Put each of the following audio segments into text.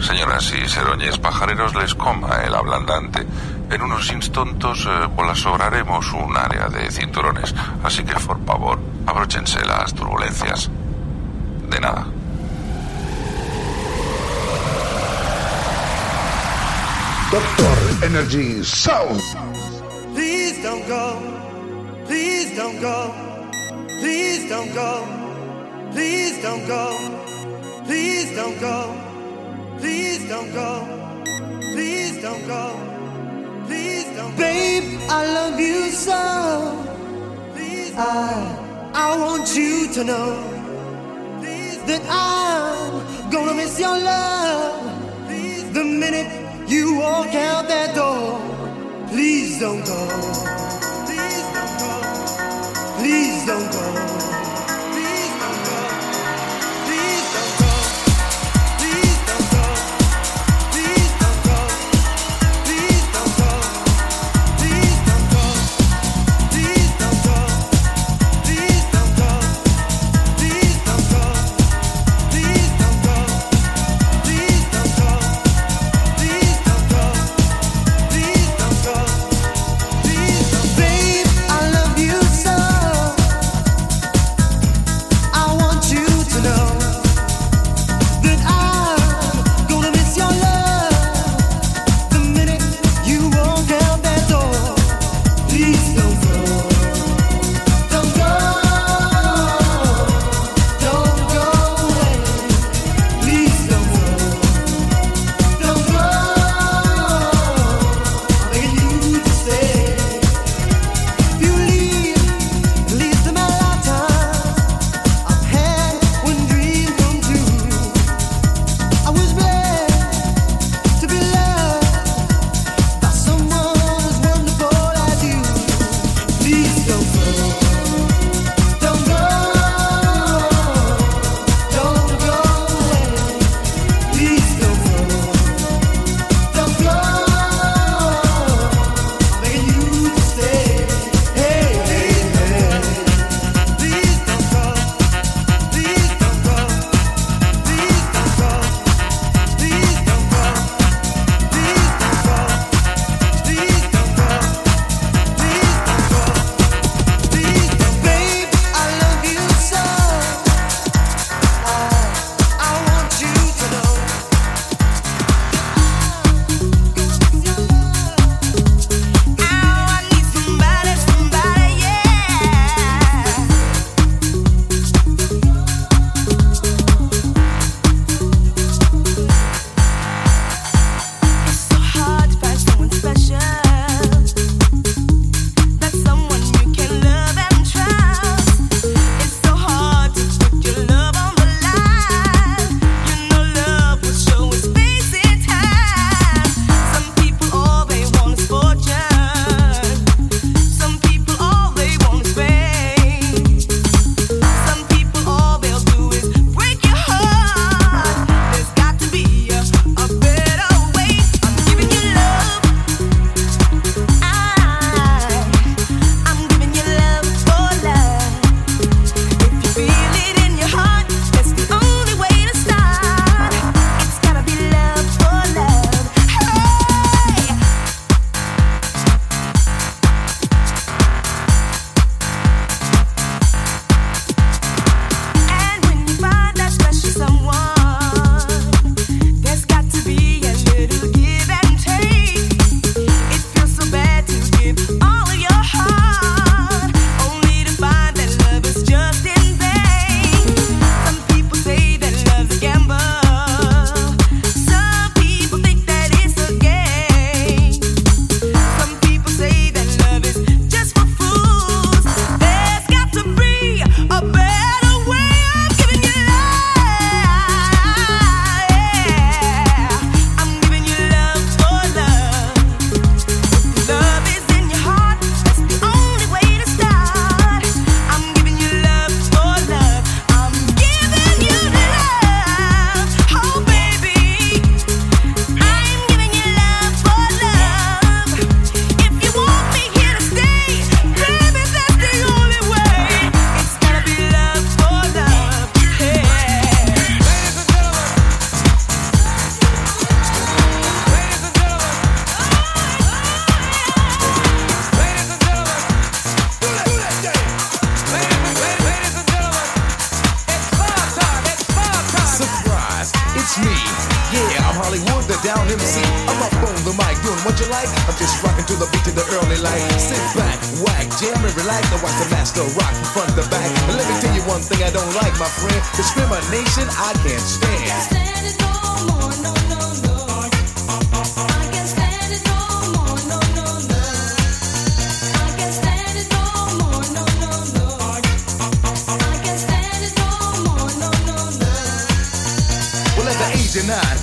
Señoras y seroñes pajareros les coma el ablandante. En unos instantos eh, sobraremos un área de cinturones, así que por favor, abróchense las turbulencias. De nada. Doctor Energy Sound. Please don't go. Please don't go. Please don't go. Please don't go. Please don't go. Please don't go. Please don't go. Please don't go. Babe, I love you so. Please I I want you to know that I'm gonna miss your love. The minute you walk out that door, please don't go. Please don't go. Please don't go. I'm just rocking to the beat in the early light. Sit back, whack, jam and relax. And watch the master rock from front to back. And let me tell you one thing I don't like, my friend. Discrimination I can't stand. Can't stand it no more, no, no, no.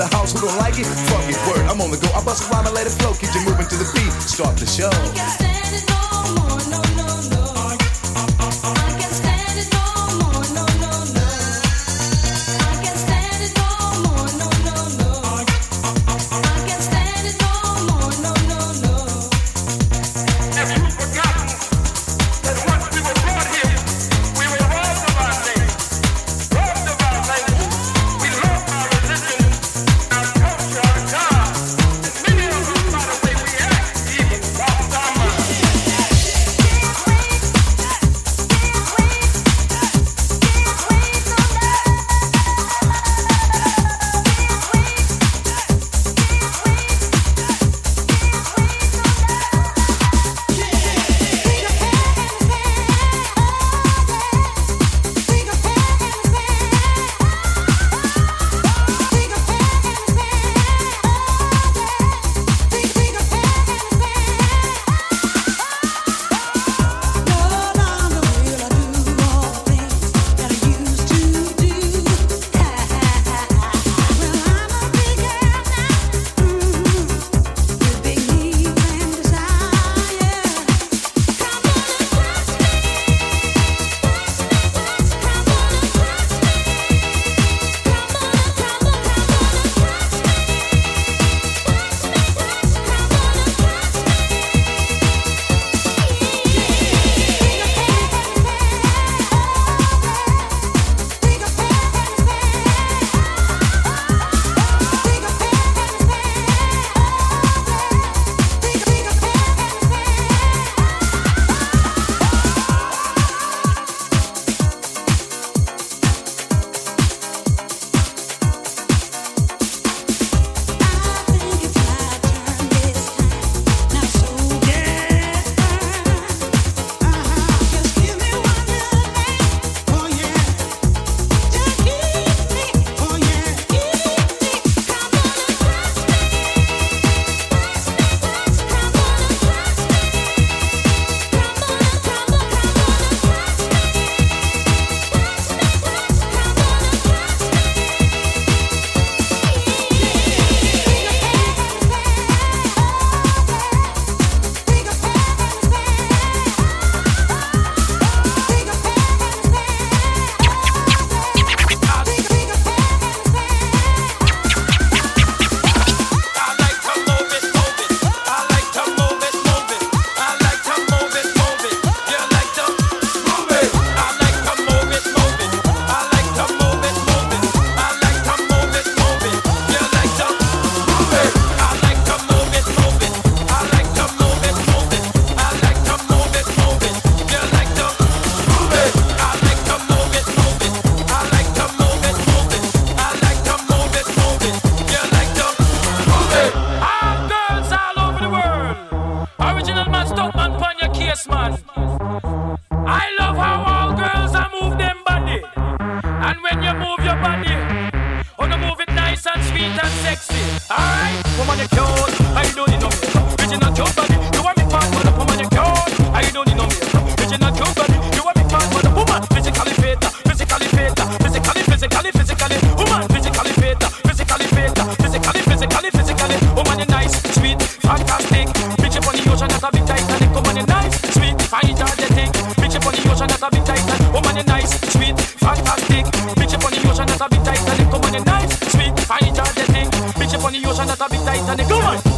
the house who don't like it? Fuck it, word, I'm on the go. I bust a rhyme and let it flow. Keep you moving to the beat. Start the show. and sexy. Alright, woman you cute, I don't need no me. Bitch you not body, you want me part, woman you cute, I don't need no me. Bitch you not body. Up on the ocean, that's a big Come on.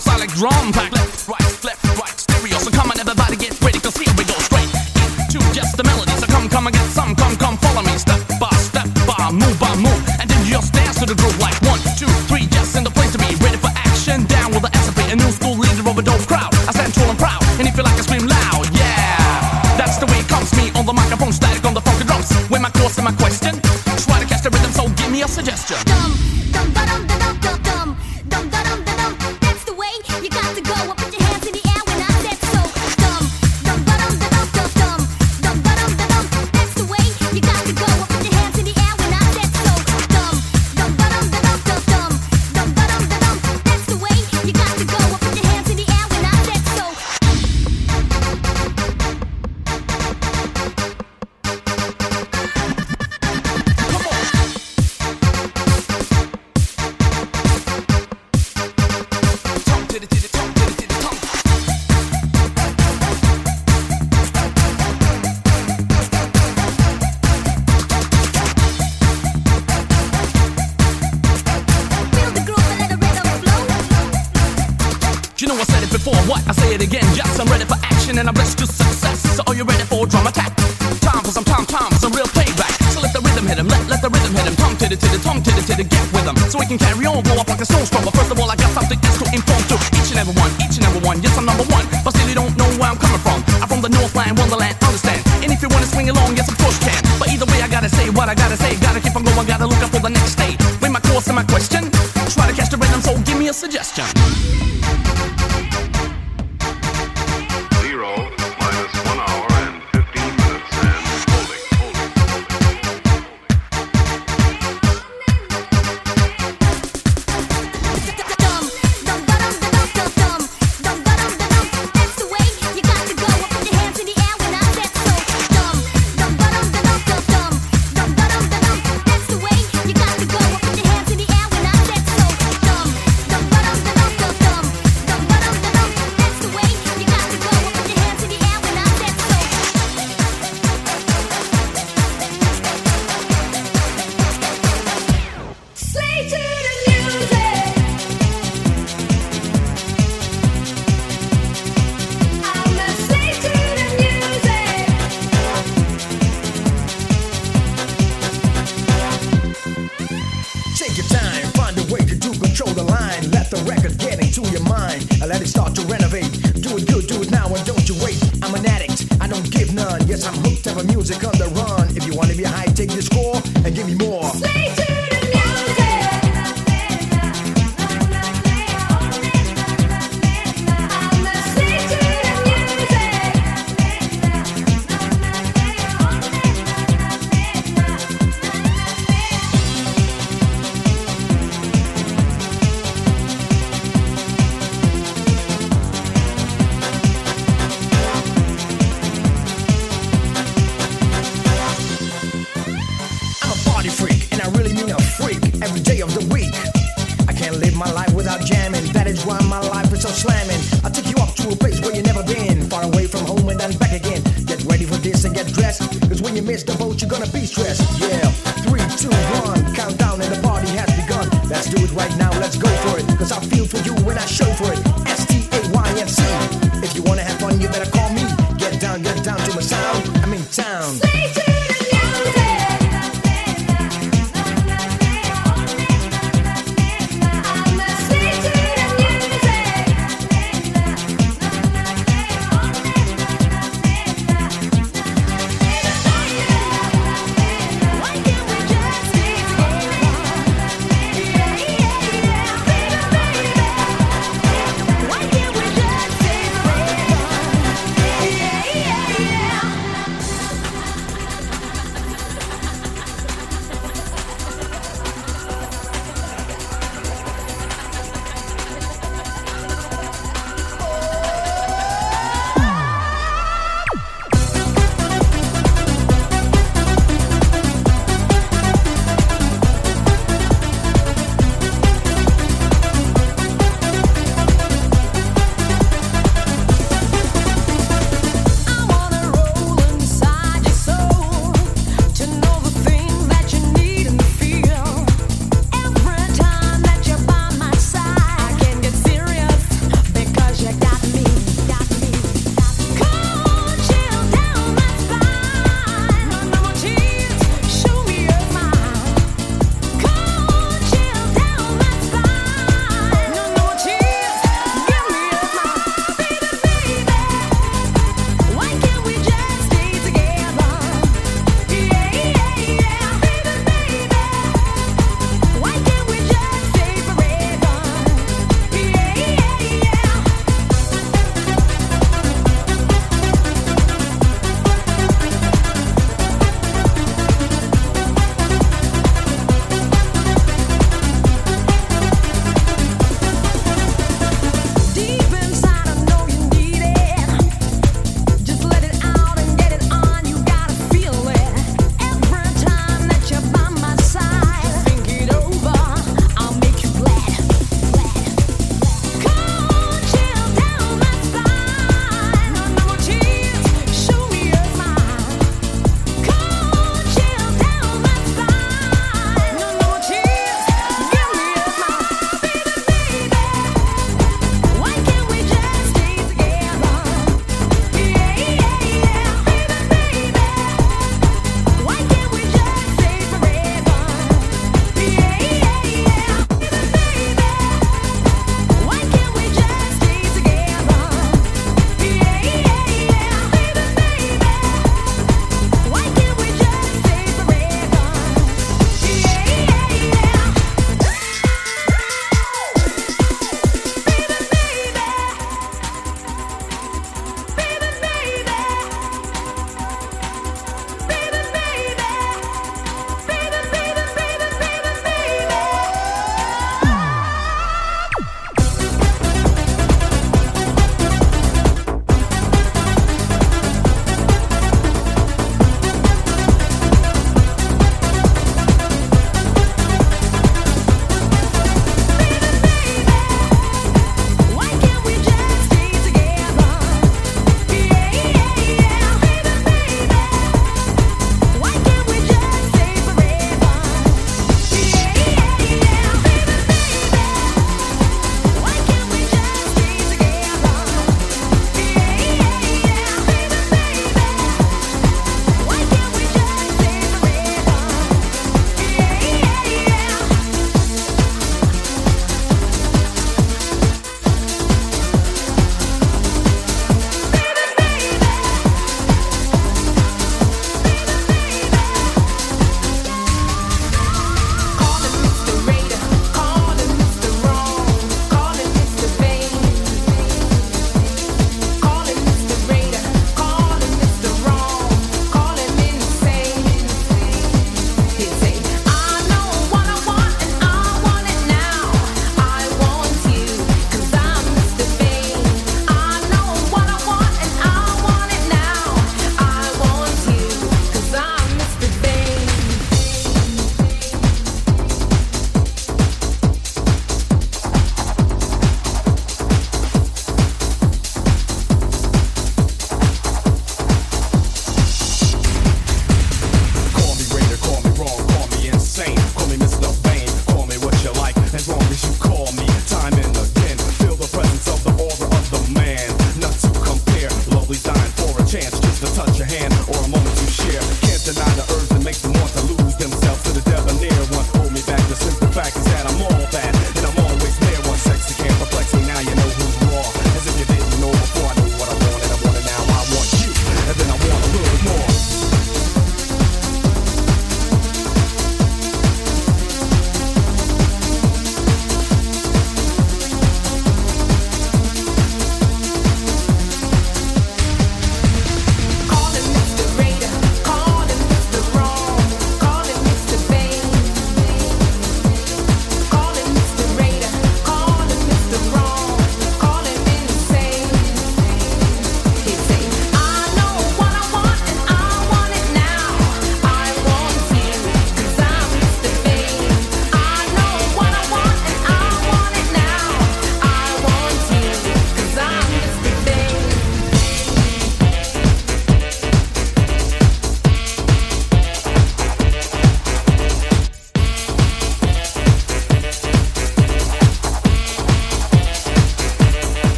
sounds like drum pack.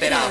terao,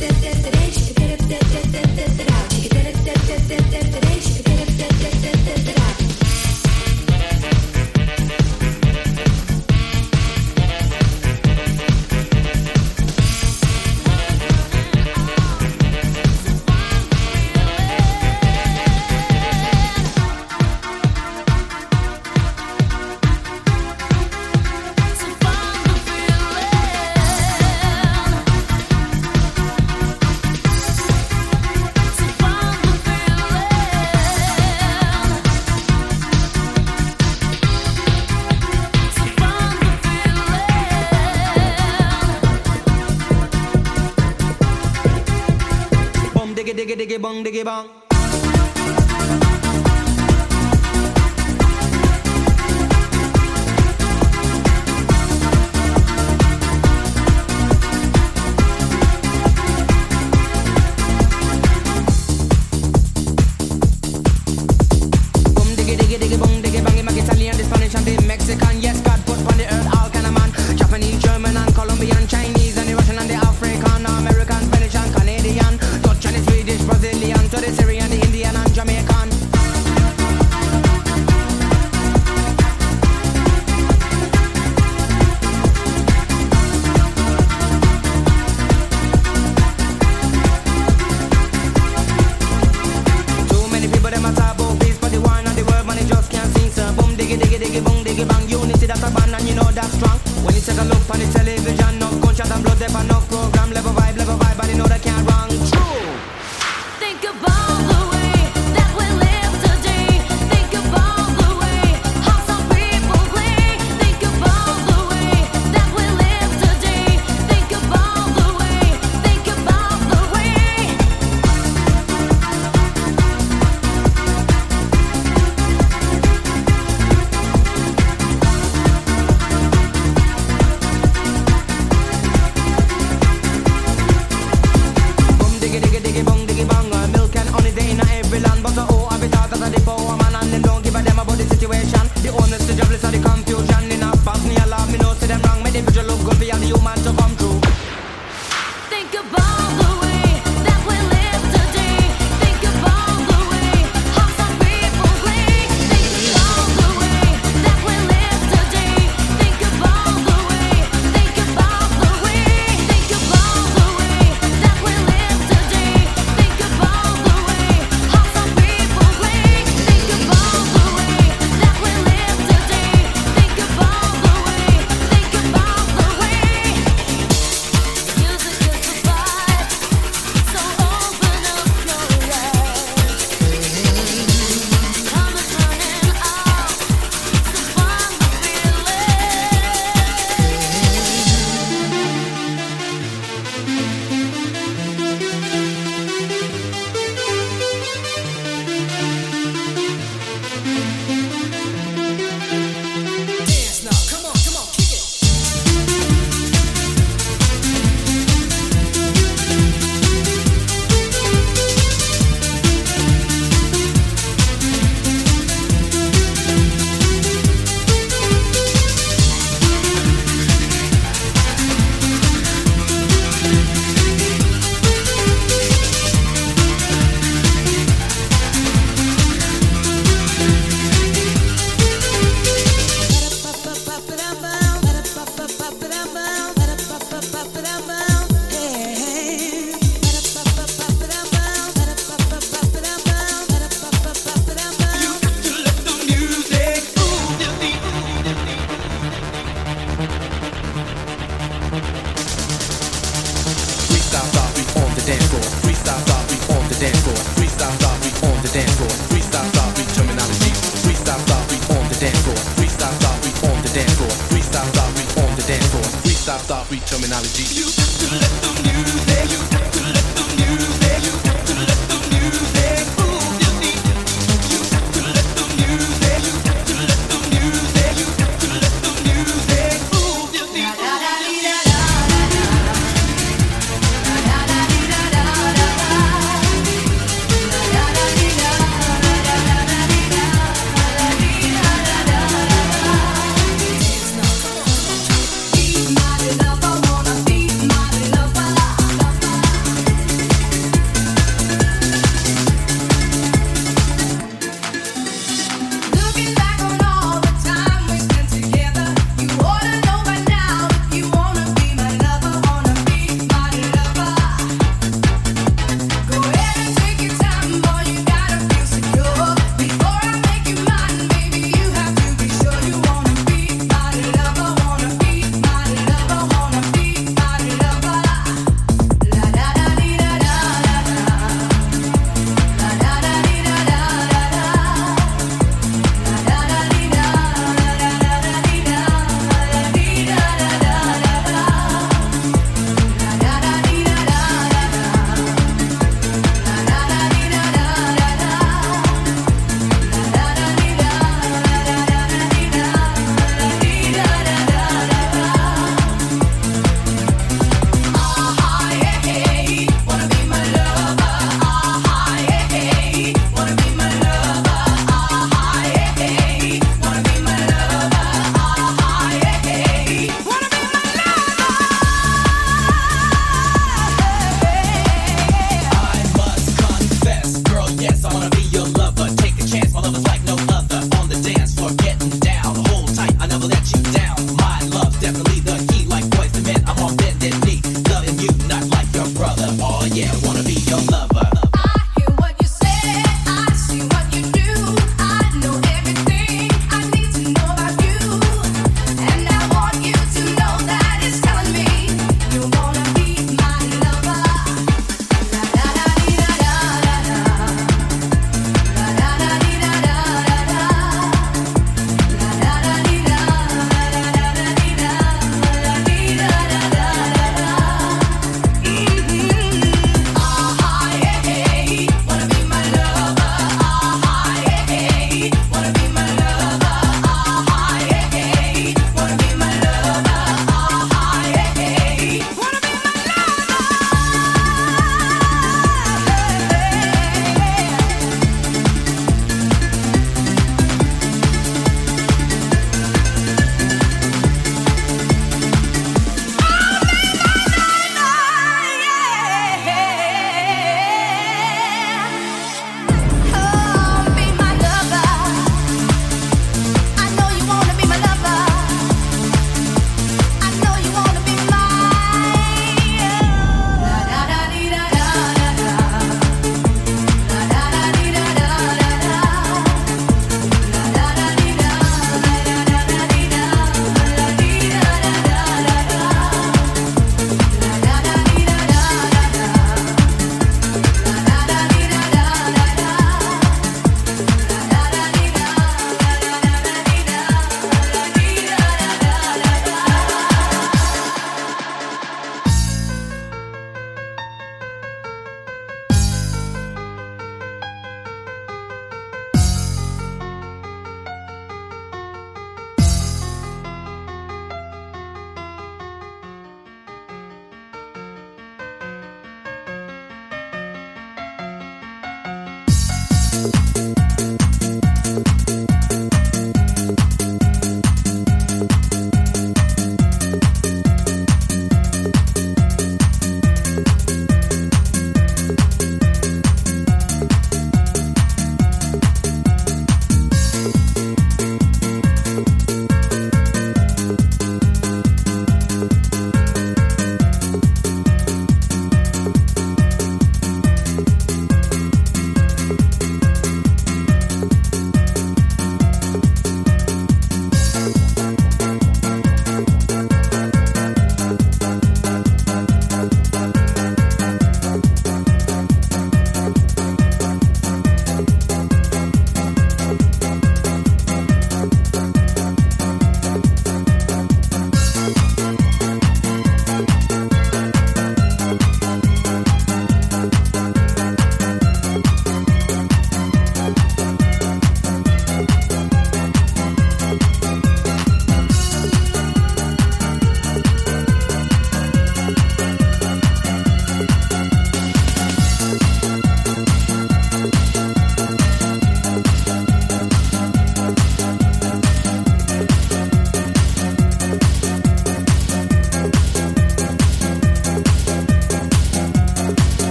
chiquetere te te te te tere, chiquetere te te te te terao, chiquetere te te te te tere, chiquetere te te te te terao. Diggy bong diggy bong.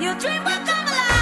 Your dream will come alive.